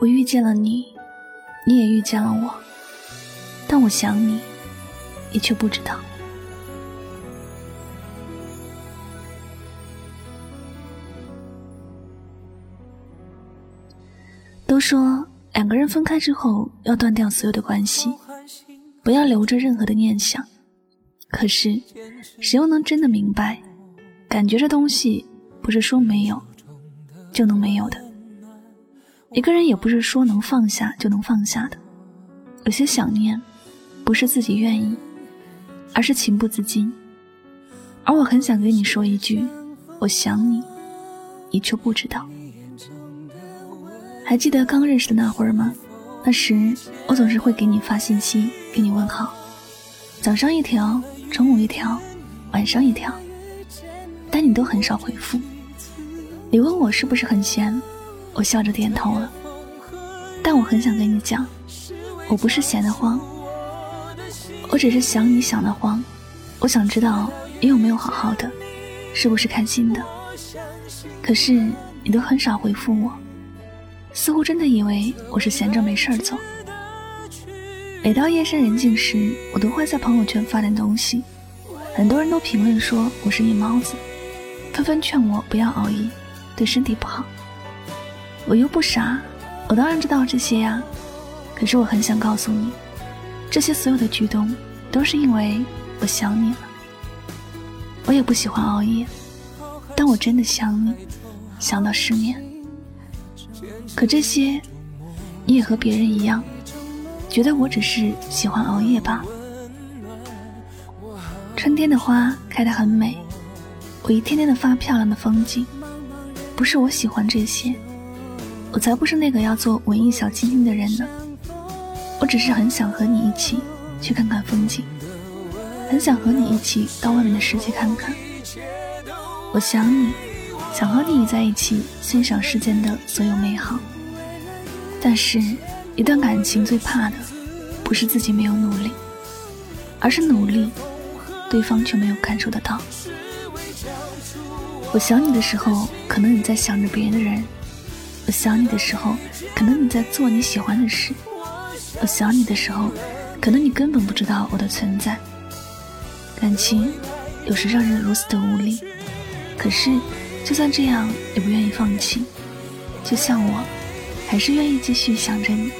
我遇见了你，你也遇见了我，但我想你，你却不知道。都说两个人分开之后要断掉所有的关系，不要留着任何的念想。可是，谁又能真的明白，感觉这东西不是说没有就能没有的。一个人也不是说能放下就能放下的，有些想念，不是自己愿意，而是情不自禁。而我很想跟你说一句，我想你，你却不知道。还记得刚认识的那会儿吗？那时我总是会给你发信息，给你问好，早上一条，中午一条，晚上一条，但你都很少回复。你问我是不是很闲？我笑着点头了，但我很想跟你讲，我不是闲得慌，我只是想你想得慌。我想知道你有没有好好的，是不是开心的？可是你都很少回复我，似乎真的以为我是闲着没事儿做。每到夜深人静时，我都会在朋友圈发点东西，很多人都评论说我是夜猫子，纷纷劝我不要熬夜，对身体不好。我又不傻，我当然知道这些呀。可是我很想告诉你，这些所有的举动都是因为我想你了。我也不喜欢熬夜，但我真的想你，想到失眠。可这些，你也和别人一样，觉得我只是喜欢熬夜吧？春天的花开得很美，我一天天的发漂亮的风景，不是我喜欢这些。我才不是那个要做文艺小清新的人呢，我只是很想和你一起去看看风景，很想和你一起到外面的世界看看。我想你，想和你在一起欣赏世间的所有美好。但是，一段感情最怕的，不是自己没有努力，而是努力，对方却没有感受得到。我想你的时候，可能你在想着别的人。我想你的时候，可能你在做你喜欢的事；我想你的时候，可能你根本不知道我的存在。感情有时让人如此的无力，可是就算这样也不愿意放弃。就像我，还是愿意继续想着你，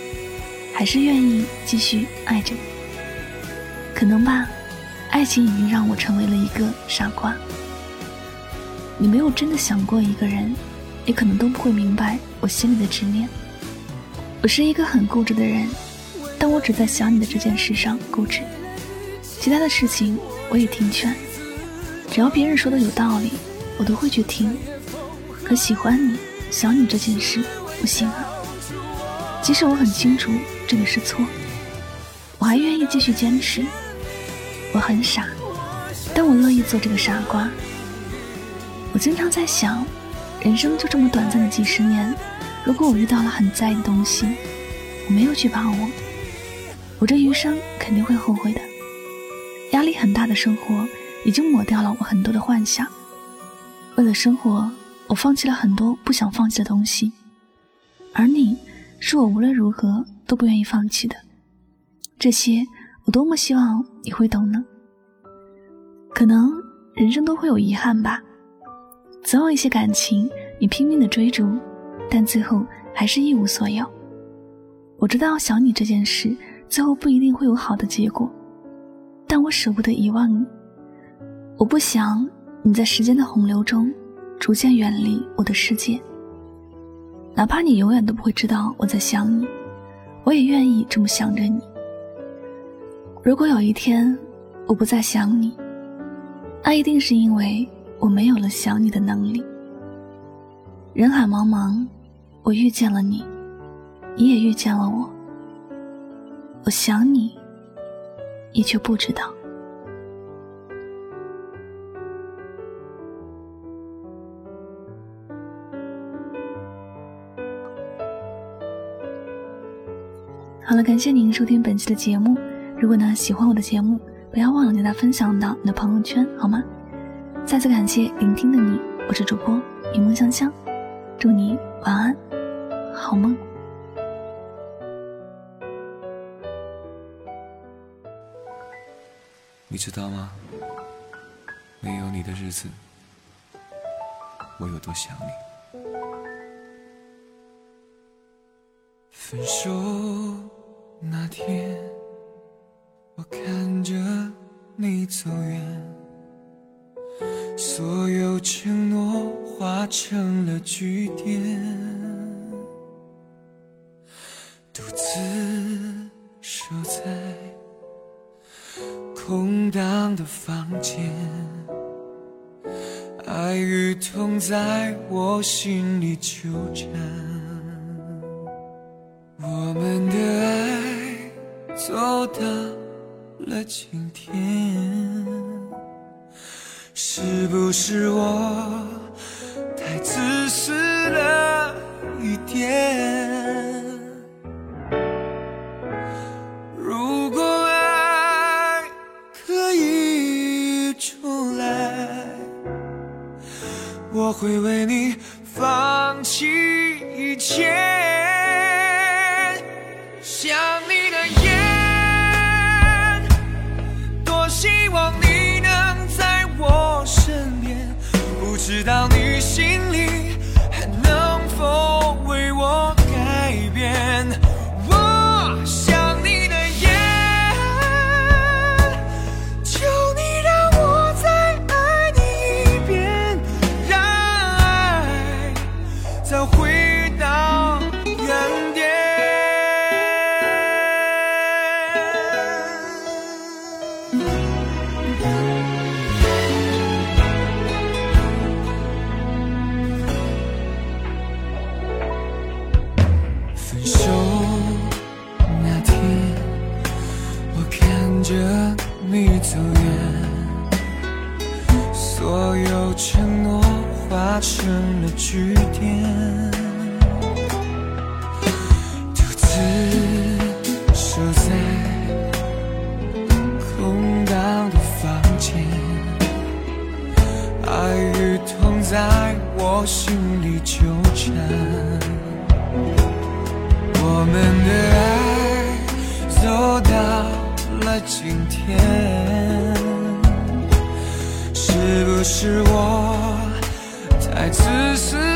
还是愿意继续爱着你。可能吧，爱情已经让我成为了一个傻瓜。你没有真的想过一个人。你可能都不会明白我心里的执念。我是一个很固执的人，但我只在想你的这件事上固执，其他的事情我也听劝。只要别人说的有道理，我都会去听。可喜欢你、想你这件事不行啊。即使我很清楚这个是错，我还愿意继续坚持。我很傻，但我乐意做这个傻瓜。我经常在想。人生就这么短暂的几十年，如果我遇到了很在意的东西，我没有去把握，我这余生肯定会后悔的。压力很大的生活已经抹掉了我很多的幻想。为了生活，我放弃了很多不想放弃的东西，而你，是我无论如何都不愿意放弃的。这些我多么希望你会懂呢？可能人生都会有遗憾吧。总有一些感情，你拼命的追逐，但最后还是一无所有。我知道想你这件事，最后不一定会有好的结果，但我舍不得遗忘你。我不想你在时间的洪流中，逐渐远离我的世界。哪怕你永远都不会知道我在想你，我也愿意这么想着你。如果有一天我不再想你，那一定是因为我没有了想你的能力。人海茫茫，我遇见了你，你也遇见了我。我想你，你却不知道。好了，感谢您收听本期的节目。如果呢喜欢我的节目，不要忘了将它分享到你的朋友圈，好吗？再次感谢聆听的你，我是主播一梦香香，祝你晚安，好梦。你知道吗？没有你的日子，我有多想你。分手那天，我看着你走远，所有承诺化成了句点，独自守在。空荡的房间，爱与痛在我心里纠缠。我们的爱走到了今天，是不是我太自私了一点？如果爱可以重来我会为是我太自私